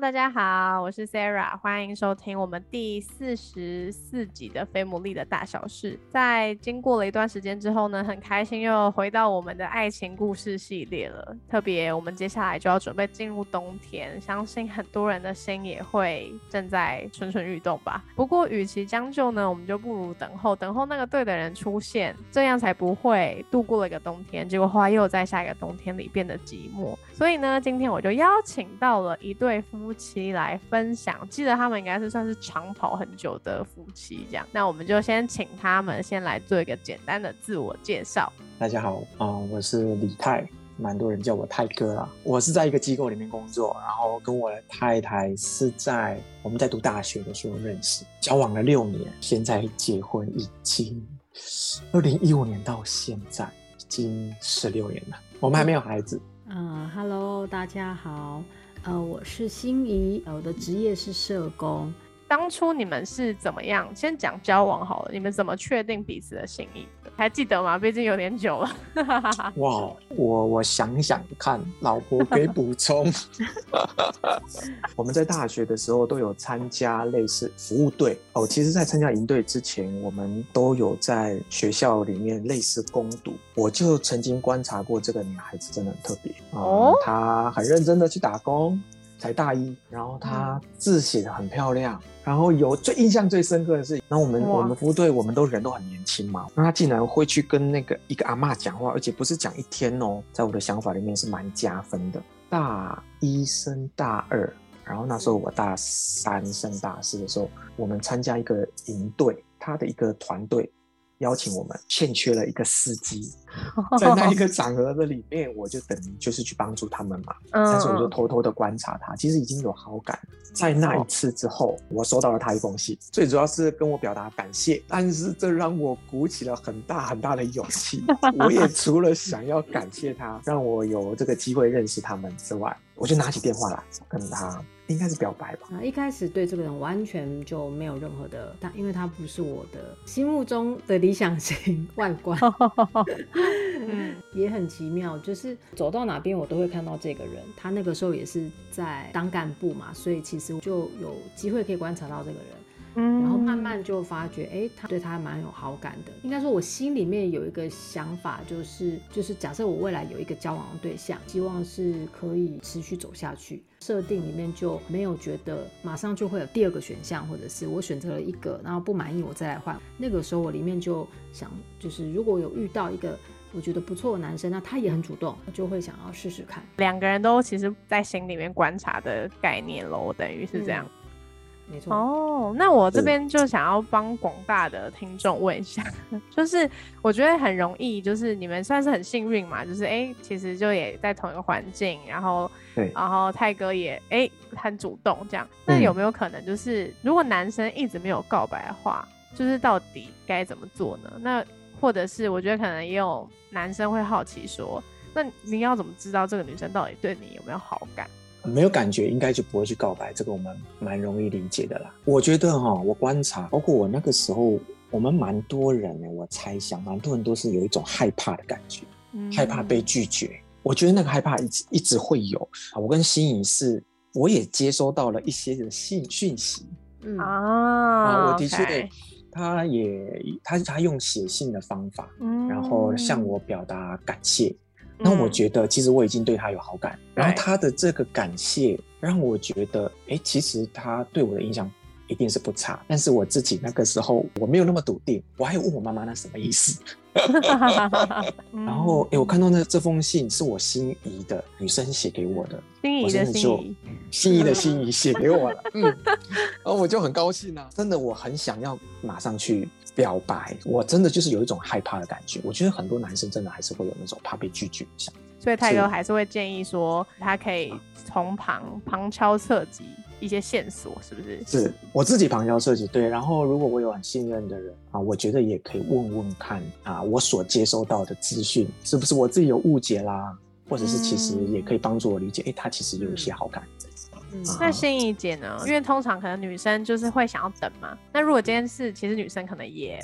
大家好，我是 Sarah，欢迎收听我们第四十四集的《非牡蛎的大小事》。在经过了一段时间之后呢，很开心又回到我们的爱情故事系列了。特别，我们接下来就要准备进入冬天，相信很多人的心也会正在蠢蠢欲动吧。不过，与其将就呢，我们就不如等候，等候那个对的人出现，这样才不会度过了一个冬天，结果后来又在下一个冬天里变得寂寞。所以呢，今天我就邀请到了一对。夫夫妻来分享，记得他们应该是算是长跑很久的夫妻，这样。那我们就先请他们先来做一个简单的自我介绍。大家好，啊，我是李泰，蛮多人叫我泰哥啊。我是在一个机构里面工作，然后跟我的太太是在我们在读大学的时候认识，交往了六年，现在结婚已经二零一五年到现在已经十六年了，我们还没有孩子。嗯，Hello，大家好。呃，我是心仪，我的职业是社工。当初你们是怎么样？先讲交往好了，你们怎么确定彼此的心意？还记得吗？毕竟有点久了。哇，我我想想看，老婆可以补充。我们在大学的时候都有参加类似服务队哦。其实，在参加营队之前，我们都有在学校里面类似攻读。我就曾经观察过这个女孩子，真的很特别哦。她很认真的去打工。才大一，然后他字写的很漂亮，然后有最印象最深刻的是，然后我们我们服务队我们都人都很年轻嘛，那他竟然会去跟那个一个阿妈讲话，而且不是讲一天哦，在我的想法里面是蛮加分的。大一升大二，然后那时候我大三升大四的时候，我们参加一个营队，他的一个团队。邀请我们，欠缺了一个司机，在那一个场合的里面，我就等于就是去帮助他们嘛。但是我就偷偷的观察他，其实已经有好感。在那一次之后，我收到了他一封信，最主要是跟我表达感谢。但是这让我鼓起了很大很大的勇气。我也除了想要感谢他，让我有这个机会认识他们之外，我就拿起电话来跟他。应该是表白吧。啊，一开始对这个人完全就没有任何的，但因为他不是我的心目中的理想型外观，嗯，也很奇妙，就是走到哪边我都会看到这个人。他那个时候也是在当干部嘛，所以其实就有机会可以观察到这个人。然后慢慢就发觉，哎，他对他蛮有好感的。应该说，我心里面有一个想法，就是就是假设我未来有一个交往的对象，希望是可以持续走下去。设定里面就没有觉得马上就会有第二个选项，或者是我选择了一个，然后不满意我再来换。那个时候我里面就想，就是如果有遇到一个我觉得不错的男生，那他也很主动，我就会想要试试看。两个人都其实在心里面观察的概念喽，等于是这样。没错。哦，那我这边就想要帮广大的听众问一下，就是我觉得很容易，就是你们算是很幸运嘛，就是哎，其实就也在同一个环境，然后对，然后泰哥也哎很主动这样，那有没有可能就是如果男生一直没有告白的话，就是到底该怎么做呢？那或者是我觉得可能也有男生会好奇说，那你要怎么知道这个女生到底对你有没有好感？没有感觉，应该就不会去告白，这个我们蛮容易理解的啦。我觉得哈，我观察，包括我那个时候，我们蛮多人呢，我猜想，蛮多人都是有一种害怕的感觉，害怕被拒绝。我觉得那个害怕一直一直会有。我跟心仪是，我也接收到了一些的信讯息，嗯啊，我的确，他也他他用写信的方法，然后向我表达感谢。那我觉得，其实我已经对他有好感，然后他的这个感谢让我觉得，哎，其实他对我的印象一定是不差。但是我自己那个时候我没有那么笃定，我还问我妈妈那什么意思。然后，哎，我看到那这封信是我心仪的女生写给我的，心仪的心仪，心仪的心仪写给我了，嗯，然后我就很高兴啊，真的，我很想要马上去表白，我真的就是有一种害怕的感觉。我觉得很多男生真的还是会有那种怕被拒绝的想法。所以泰哥还是会建议说，他可以从旁旁敲侧击一些线索，是不是？是我自己旁敲侧击，对。然后如果我有很信任的人啊，我觉得也可以问问看啊，我所接收到的资讯是不是我自己有误解啦，或者是其实也可以帮助我理解，哎，他其实有一些好感。嗯那心仪姐呢？因为通常可能女生就是会想要等嘛。那如果今天是，其实女生可能也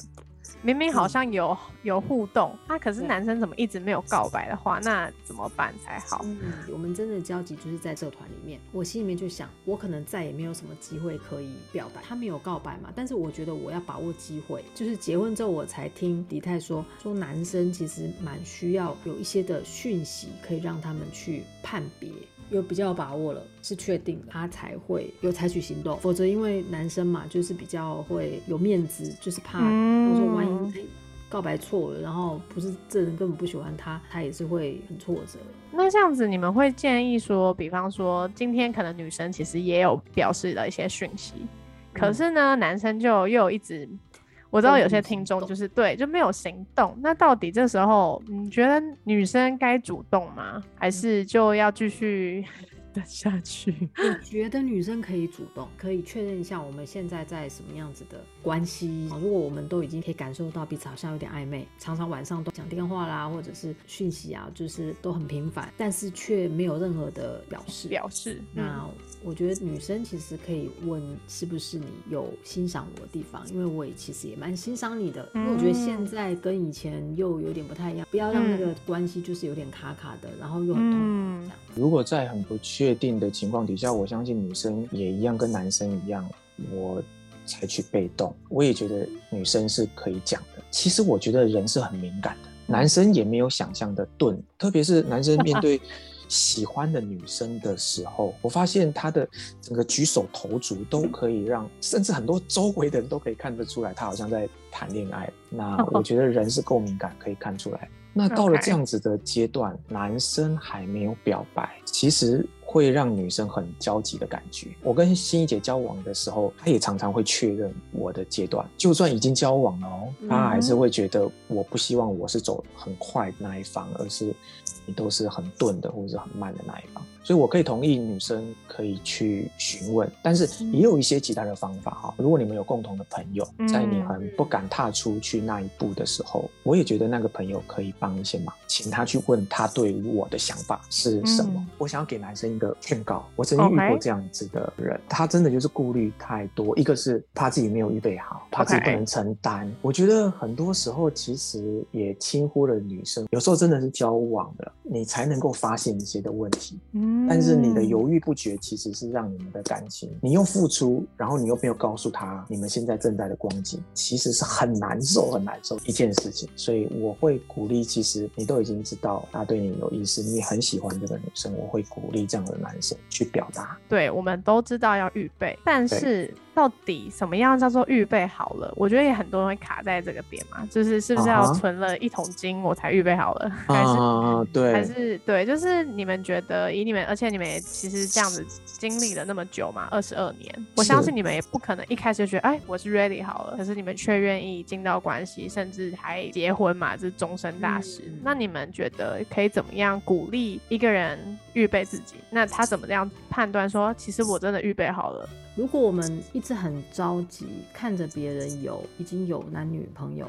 明明好像有有互动，那可是男生怎么一直没有告白的话，那怎么办才好？嗯，我们真的交集就是在这团里面，我心里面就想，我可能再也没有什么机会可以表白。他没有告白嘛，但是我觉得我要把握机会。就是结婚之后，我才听迪泰说，说男生其实蛮需要有一些的讯息，可以让他们去判别。有比较有把握了，是确定他才会有采取行动，否则因为男生嘛，就是比较会有面子，就是怕我说万一告白错了，然后不是这人根本不喜欢他，他也是会很挫折。那这样子，你们会建议说，比方说今天可能女生其实也有表示了一些讯息，可是呢，男生就又一直。我知道有些听众就是对就没有行动，那到底这时候你觉得女生该主动吗？还是就要继续？等下去，我觉得女生可以主动，可以确认一下我们现在在什么样子的关系。如果我们都已经可以感受到彼此好像有点暧昧，常常晚上都讲电话啦，或者是讯息啊，就是都很频繁，但是却没有任何的表示。表示。那我觉得女生其实可以问，是不是你有欣赏我的地方？因为我也其实也蛮欣赏你的。因为我觉得现在跟以前又有点不太一样，不要让那个关系就是有点卡卡的，然后又很痛苦这样。如果在很不确确定的情况底下，我相信女生也一样，跟男生一样，我采取被动。我也觉得女生是可以讲的。其实我觉得人是很敏感的，男生也没有想象的钝。特别是男生面对喜欢的女生的时候，我发现他的整个举手投足都可以让，甚至很多周围的人都可以看得出来，他好像在谈恋爱。那 我觉得人是够敏感，可以看出来。那到了这样子的阶段，男生还没有表白，其实。会让女生很焦急的感觉。我跟心怡姐交往的时候，她也常常会确认我的阶段，就算已经交往了哦，她还是会觉得我不希望我是走很快的那一方，而是你都是很钝的或者是很慢的那一方。所以，我可以同意女生可以去询问，但是也有一些其他的方法哈。如果你们有共同的朋友，在你很不敢踏出去那一步的时候，我也觉得那个朋友可以帮一些忙，请他去问他对我的想法是什么。我想要给男生一个劝告，我曾经遇过这样子的人，他真的就是顾虑太多，一个是怕自己没有预备好，怕自己不能承担。我觉得很多时候其实也轻忽了女生，有时候真的是交往了，你才能够发现一些的问题。嗯。但是你的犹豫不决，其实是让你们的感情，你又付出，然后你又没有告诉他你们现在正在的光景，其实是很难受、很难受一件事情。所以我会鼓励，其实你都已经知道他对你有意思，你很喜欢这个女生，我会鼓励这样的男生去表达。对，我们都知道要预备，但是。到底什么样叫做预备好了？我觉得也很多人会卡在这个点嘛，就是是不是要存了一桶金我才预备好了？还是对？还是对？就是你们觉得以你们，而且你们也其实这样子经历了那么久嘛，二十二年，我相信你们也不可能一开始就觉得哎我是 ready 好了，可是你们却愿意进到关系，甚至还结婚嘛，这是终身大事。那你们觉得可以怎么样鼓励一个人预备自己？那他怎么样判断说其实我真的预备好了？如果我们一直很着急，看着别人有已经有男女朋友，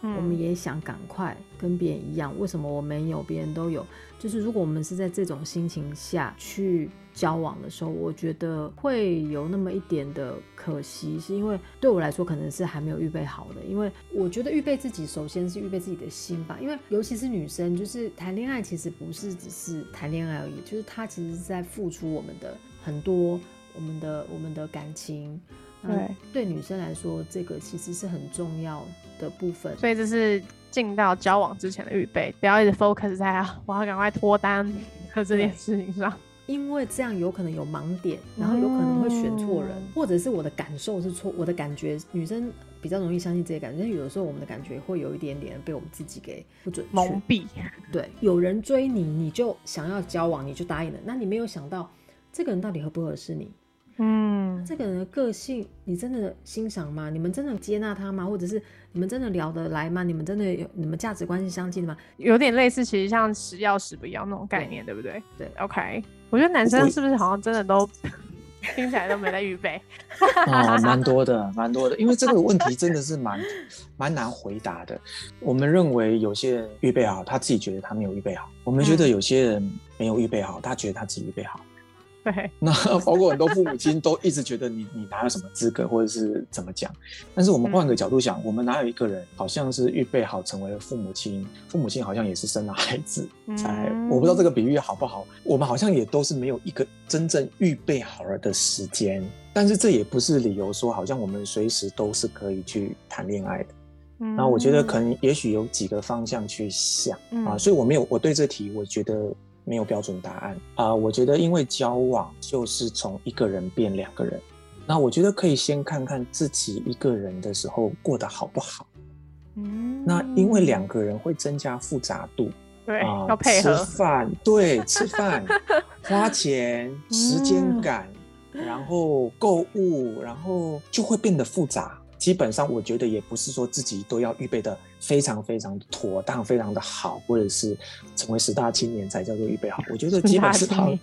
我们也想赶快跟别人一样。为什么我没有，别人都有？就是如果我们是在这种心情下去交往的时候，我觉得会有那么一点的可惜，是因为对我来说可能是还没有预备好的。因为我觉得预备自己，首先是预备自己的心吧。因为尤其是女生，就是谈恋爱其实不是只是谈恋爱而已，就是她其实是在付出我们的很多。我们的我们的感情，对。对女生来说，这个其实是很重要的部分。所以这是进到交往之前的预备，不要一直 focus 在啊，我要赶快脱单和这件事情上，因为这样有可能有盲点，然后有可能会选错人，或者是我的感受是错，我的感觉，女生比较容易相信这些感觉，有的时候我们的感觉会有一点点被我们自己给不准蒙蔽。对，有人追你，你就想要交往，你就答应了，那你没有想到这个人到底合不合适你？嗯，这个人的个性你真的欣赏吗？你们真的接纳他吗？或者是你们真的聊得来吗？你们真的有你们价值观是相近的吗？有点类似，其实像食药食不一样那种概念，对不对？对，OK。我觉得男生是不是好像真的都 听起来都没在预备？啊，蛮多的，蛮多的。因为这个问题真的是蛮蛮难回答的。我们认为有些人预备好，他自己觉得他没有预备好；我们觉得有些人没有预备好，他觉得他自己预备好。对，那 包括很多父母亲都一直觉得你你哪有什么资格，或者是怎么讲？但是我们换个角度想，我们哪有一个人好像是预备好成为了父母亲？父母亲好像也是生了孩子才，我不知道这个比喻好不好。我们好像也都是没有一个真正预备好了的时间，但是这也不是理由说好像我们随时都是可以去谈恋爱的。那我觉得可能也许有几个方向去想啊，所以我没有我对这题我觉得。没有标准答案啊！我觉得，因为交往就是从一个人变两个人，那我觉得可以先看看自己一个人的时候过得好不好。嗯，那因为两个人会增加复杂度，对，要配合吃饭，对，吃饭、花钱、时间感，然后购物，然后就会变得复杂。基本上，我觉得也不是说自己都要预备的非常非常妥当、非常的好，或者是成为十大青年才叫做预备好。我觉得基本上，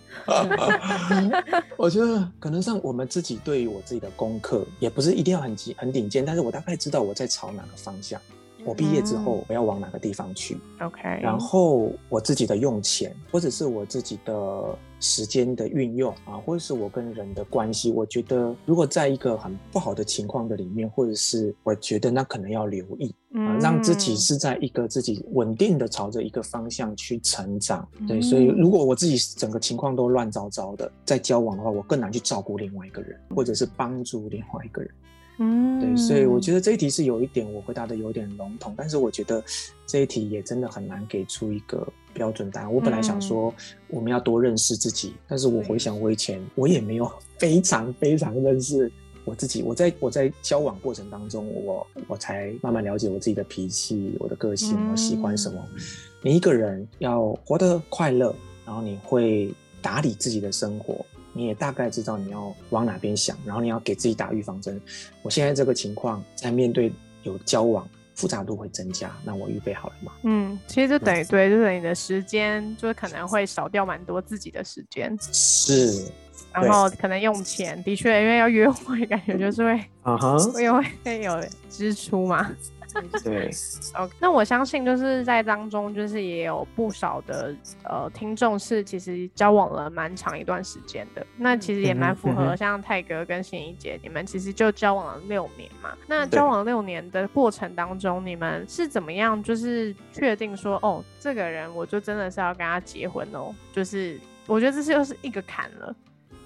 我觉得可能像我们自己对于我自己的功课，也不是一定要很极很顶尖，但是我大概知道我在朝哪个方向。我毕业之后我要往哪个地方去？OK，然后我自己的用钱，或者是我自己的时间的运用啊，或者是我跟人的关系，我觉得如果在一个很不好的情况的里面，或者是我觉得那可能要留意啊，让自己是在一个自己稳定的朝着一个方向去成长。对，所以如果我自己整个情况都乱糟糟的，在交往的话，我更难去照顾另外一个人，或者是帮助另外一个人。嗯，对，所以我觉得这一题是有一点我回答的有点笼统，但是我觉得这一题也真的很难给出一个标准答案。我本来想说我们要多认识自己，但是我回想我以前我也没有非常非常认识我自己。我在我在交往过程当中，我我才慢慢了解我自己的脾气、我的个性，我喜欢什么。你一个人要活得快乐，然后你会打理自己的生活。你也大概知道你要往哪边想，然后你要给自己打预防针。我现在这个情况，在面对有交往，复杂度会增加，那我预备好了吗？嗯，其实就等于对，就等于你的时间，就是可能会少掉蛮多自己的时间。是，然后可能用钱，的确，因为要约会，感觉就是会，啊哈，会会有支出嘛。对，OK，那我相信就是在当中，就是也有不少的呃听众是其实交往了蛮长一段时间的，那其实也蛮符合像泰哥跟心怡姐，你们其实就交往了六年嘛。那交往六年的过程当中，你们是怎么样就是确定说，哦，这个人我就真的是要跟他结婚哦？就是我觉得这是又是一个坎了，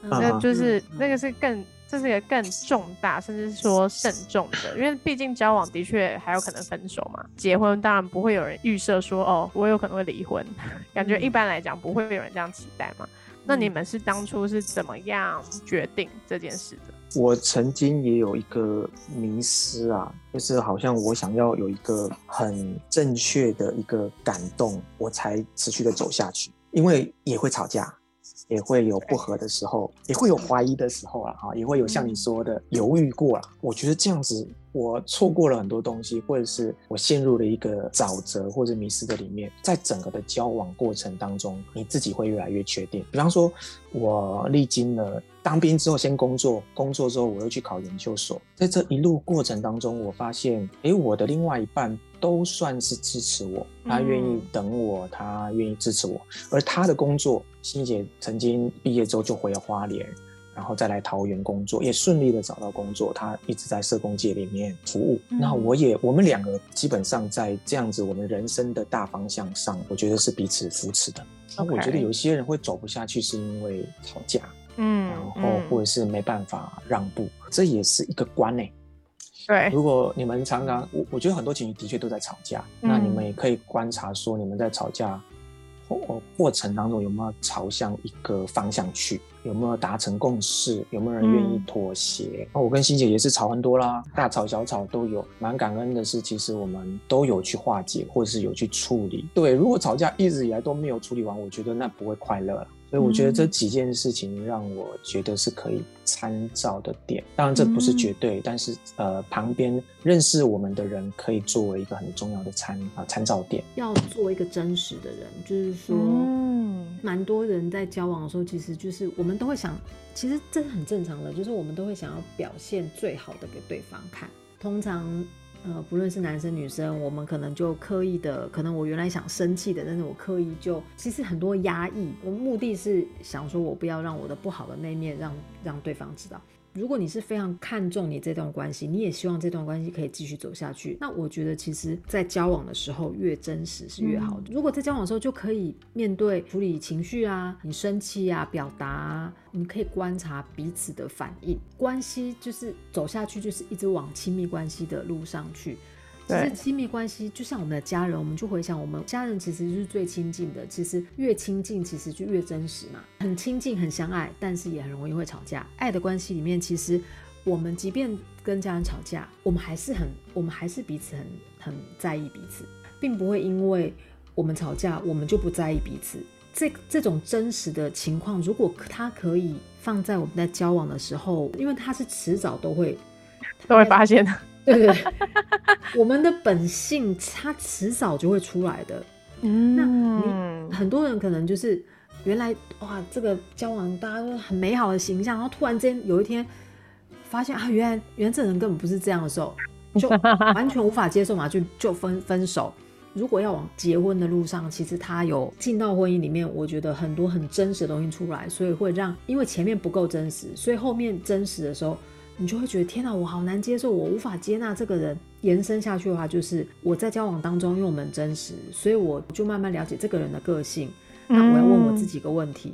那就是那个是更。这是一个更重大，甚至是说慎重的，因为毕竟交往的确还有可能分手嘛。结婚当然不会有人预设说，哦，我有可能会离婚，感觉一般来讲不会有人这样期待嘛。那你们是当初是怎么样决定这件事的？我曾经也有一个迷失啊，就是好像我想要有一个很正确的一个感动，我才持续的走下去，因为也会吵架。也会有不合的时候，也会有怀疑的时候啊，哈，也会有像你说的犹豫过了。我觉得这样子，我错过了很多东西，或者是我陷入了一个沼泽或者迷失的里面。在整个的交往过程当中，你自己会越来越确定。比方说，我历经了当兵之后先工作，工作之后我又去考研究所，在这一路过程当中，我发现，哎，我的另外一半。都算是支持我，他愿意等我，他愿意支持我。而他的工作，欣姐曾经毕业之后就回了花莲，然后再来桃园工作，也顺利的找到工作。他一直在社工界里面服务。那我也，我们两个基本上在这样子，我们人生的大方向上，我觉得是彼此扶持的。那我觉得有些人会走不下去，是因为吵架，嗯，然后或者是没办法让步，这也是一个关呢。对，如果你们常常，我我觉得很多情侣的确都在吵架，那你们也可以观察说，你们在吵架过过程当中有没有朝向一个方向去，有没有达成共识，有没有人愿意妥协？那我跟欣姐也是吵很多啦，大吵小吵都有。蛮感恩的是，其实我们都有去化解，或者是有去处理。对，如果吵架一直以来都没有处理完，我觉得那不会快乐了。所以我觉得这几件事情让我觉得是可以参照的点。当然这不是绝对，但是呃，旁边认识我们的人可以作为一个很重要的参啊参照点。要做一个真实的人，就是说，嗯，蛮多人在交往的时候，其实就是我们都会想，其实这是很正常的，就是我们都会想要表现最好的给对方看。通常。呃，不论是男生女生，我们可能就刻意的，可能我原来想生气的，但是我刻意就其实很多压抑，我目的是想说我不要让我的不好的那面让让对方知道。如果你是非常看重你这段关系，你也希望这段关系可以继续走下去，那我觉得其实，在交往的时候越真实是越好的。如果在交往的时候就可以面对处理情绪啊，你生气啊，表达，你可以观察彼此的反应，关系就是走下去，就是一直往亲密关系的路上去。其实亲密关系就像我们的家人，我们就回想我们家人其实是最亲近的。其实越亲近，其实就越真实嘛。很亲近，很相爱，但是也很容易会吵架。爱的关系里面，其实我们即便跟家人吵架，我们还是很，我们还是彼此很很在意彼此，并不会因为我们吵架，我们就不在意彼此。这这种真实的情况，如果它可以放在我们在交往的时候，因为它是迟早都会都会发现的。对对，我们的本性它迟早就会出来的。嗯，那你很多人可能就是原来哇，这个交往大家都很美好的形象，然后突然间有一天发现啊，原来原来这人根本不是这样的时候，就 完全无法接受嘛，就就分分手。如果要往结婚的路上，其实他有进到婚姻里面，我觉得很多很真实的东西出来，所以会让因为前面不够真实，所以后面真实的时候。你就会觉得天哪，我好难接受，我无法接纳这个人。延伸下去的话，就是我在交往当中，因为我们真实，所以我就慢慢了解这个人的个性。那我要问我自己一个问题：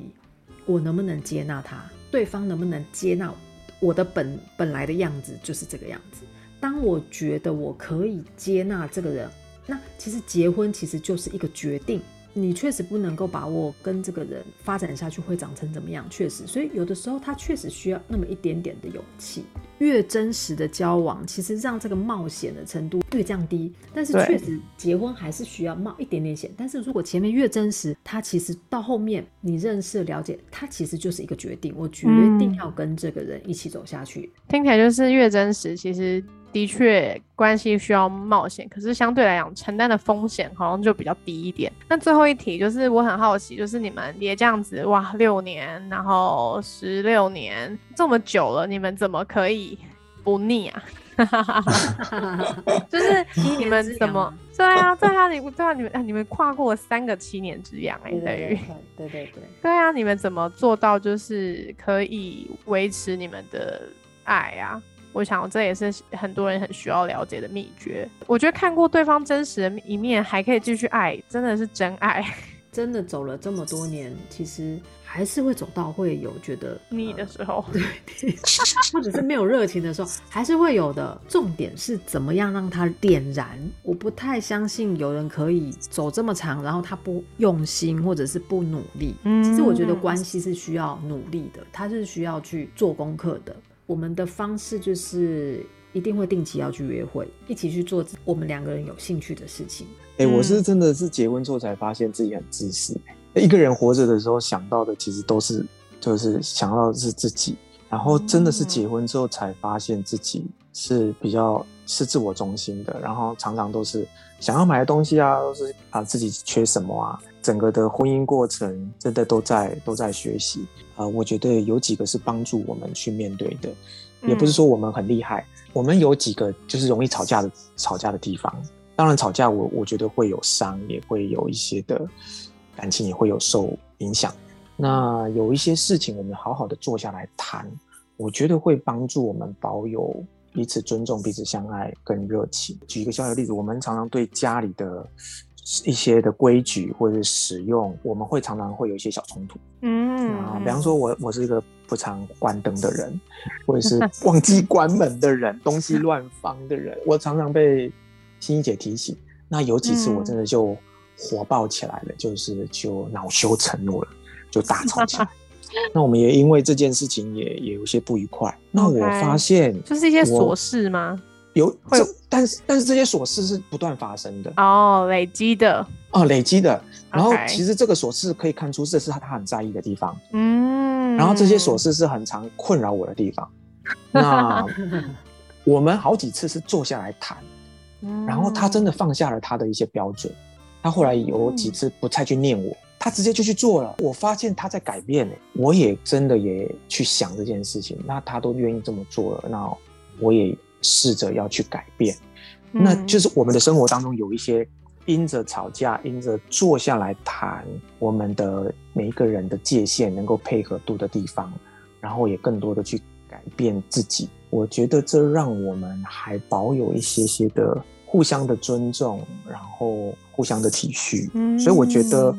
我能不能接纳他？对方能不能接纳我的本本来的样子就是这个样子？当我觉得我可以接纳这个人，那其实结婚其实就是一个决定。你确实不能够把握跟这个人发展下去会长成怎么样，确实，所以有的时候他确实需要那么一点点的勇气。越真实的交往，其实让这个冒险的程度越降低。但是确实结婚还是需要冒一点点险。但是如果前面越真实，他其实到后面你认识了解，他其实就是一个决定，我决定要跟这个人一起走下去。听起来就是越真实，其实。的确，关系需要冒险，可是相对来讲，承担的风险好像就比较低一点。那最后一题就是，我很好奇，就是你们也这样子哇，六年，然后十六年这么久了，你们怎么可以不腻啊？就是你们怎么？对啊，对啊，你对啊，你们你们跨过三个七年之痒哎，等于对对对，对啊，你们怎么做到就是可以维持你们的爱啊？我想，这也是很多人很需要了解的秘诀。我觉得看过对方真实的一面，还可以继续爱，真的是真爱。真的走了这么多年，其实还是会走到会有觉得腻的时候，对，或者是没有热情的时候，还是会有的。重点是怎么样让它点燃？我不太相信有人可以走这么长，然后他不用心或者是不努力。嗯，其实我觉得关系是需要努力的，他是需要去做功课的。我们的方式就是一定会定期要去约会，一起去做我们两个人有兴趣的事情。哎，我是真的是结婚之后才发现自己很自私。一个人活着的时候想到的其实都是就是想到的是自己，然后真的是结婚之后才发现自己是比较是自我中心的，然后常常都是想要买的东西啊，都是啊自己缺什么啊。整个的婚姻过程真的都在都在学习啊，我觉得有几个是帮助我们去面对的，也不是说我们很厉害，我们有几个就是容易吵架的吵架的地方。当然吵架我我觉得会有伤，也会有一些的感情也会有受影响。那有一些事情我们好好的坐下来谈，我觉得会帮助我们保有彼此尊重、彼此相爱跟热情。举一个小小的例子，我们常常对家里的。一些的规矩或者使用，我们会常常会有一些小冲突。嗯啊，比方说，我我是一个不常关灯的人，或者是忘记关门的人，东西乱放的人，我常常被欣怡姐提醒。那有几次我真的就火爆起来了，就是就恼羞成怒了，就大吵起来。那我们也因为这件事情也也有些不愉快。那我发现就是一些琐事吗？有这但是但是这些琐事是不断发生的哦，累积的哦，累积的。然后其实这个琐事可以看出，这是他他很在意的地方。嗯，然后这些琐事是很常困扰我的地方。那 我们好几次是坐下来谈，嗯，然后他真的放下了他的一些标准。他后来有几次不太去念我，他直接就去做了。我发现他在改变、欸，我也真的也去想这件事情。那他都愿意这么做了，那我也试着要去改变。嗯那就是我们的生活当中有一些因着吵架，因着坐下来谈我们的每一个人的界限能够配合度的地方，然后也更多的去改变自己。我觉得这让我们还保有一些些的互相的尊重，然后互相的体恤。嗯所以我觉得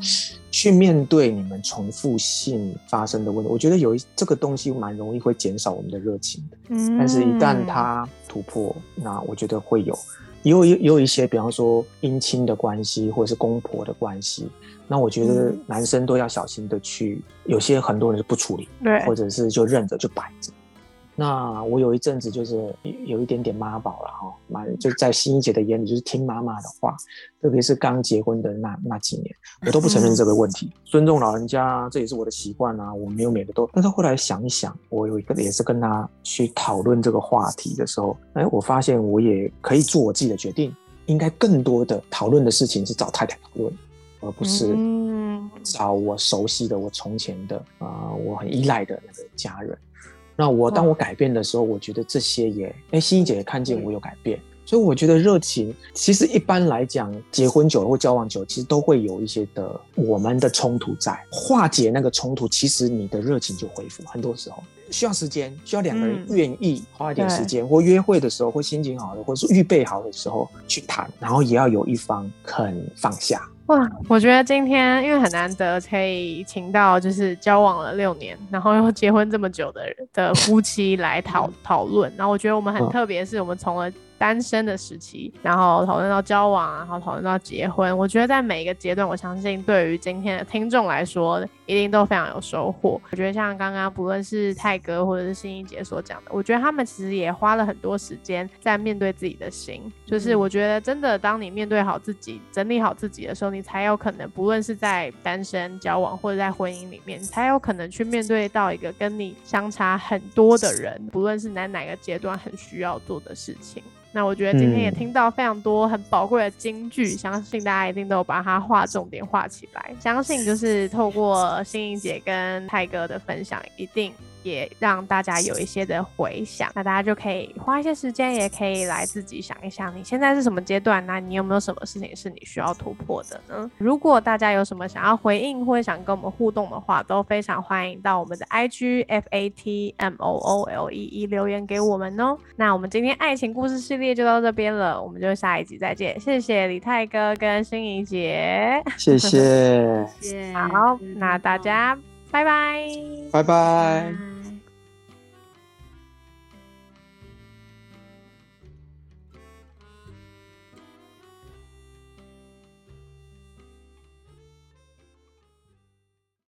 去面对你们重复性发生的问题，我觉得有一这个东西蛮容易会减少我们的热情的。嗯，但是，一旦它突破，那我觉得会有，也有也有一些，比方说姻亲的关系，或者是公婆的关系，那我觉得嗯男生都要小心的去，有些很多人是不处理，对，或者是就认着就摆着。那我有一阵子就是有有一点点妈宝了哈，蛮就在欣怡姐的眼里就是听妈妈的话，特别是刚结婚的那那几年，我都不承认这个问题，尊重老人家这也是我的习惯啊，我没有每个都。但是后来想一想，我有一个也是跟他去讨论这个话题的时候，哎，我发现我也可以做我自己的决定，应该更多的讨论的事情是找太太讨论，而不是嗯找我熟悉的、我从前的啊、呃我很依赖的那个家人。那我当我改变的时候，我觉得这些也，哎，欣怡姐也看见我有改变，所以我觉得热情，其实一般来讲，结婚久了或交往久了，其实都会有一些的我们的冲突在，化解那个冲突，其实你的热情就恢复。很多时候。需要时间，需要两个人嗯。愿意花一点时对。间，或约会的时候，或心情好的，或是预备好的时候去谈，然后也要有一方肯放下。哇，我觉得今天因为很难得可以请到就是交往了六年，然后又结婚这么久的人的夫妻来讨讨论。然后我觉得我们很嗯特别，是我们从了单身的时期，然后讨论到交往，然后讨论到结婚。我觉得在每一个阶段，我相信对于今天的听众来说，一定都非常有收获。我觉得像刚刚不论是泰哥或者是欣怡姐所讲的，我觉得他们其实也花了很多时间在面对自己的心。就是嗯我觉得真的，当你面对好自己、整理好自己的时候，你才有可能，不论是在单身交往或者在婚姻里面，你才有可能去面对到一个跟你相差很多的人，不论是在哪个阶段很需要做的事情。那我觉得今天也嗯听到非常多很宝贵的金句，相信大家一定都有把它画重点画起来。相信就是透过心怡姐跟泰哥的分享，一定也让大家有一些的回想。那大家就可以花一些时间，也可以来自己想一想，你现在是什么阶段？那你有没有什么事情是你需要突破的呢？如果大家有什么想要回应或者想跟我们互动的话，都非常欢迎到我们的 IG F A T M O O L E E 留言给我们哦。那我们今天爱情故事系列就到这边了，我们就下一集再见。谢谢李泰哥跟心怡姐。谢谢，谢谢好，那大家拜拜。拜拜。拜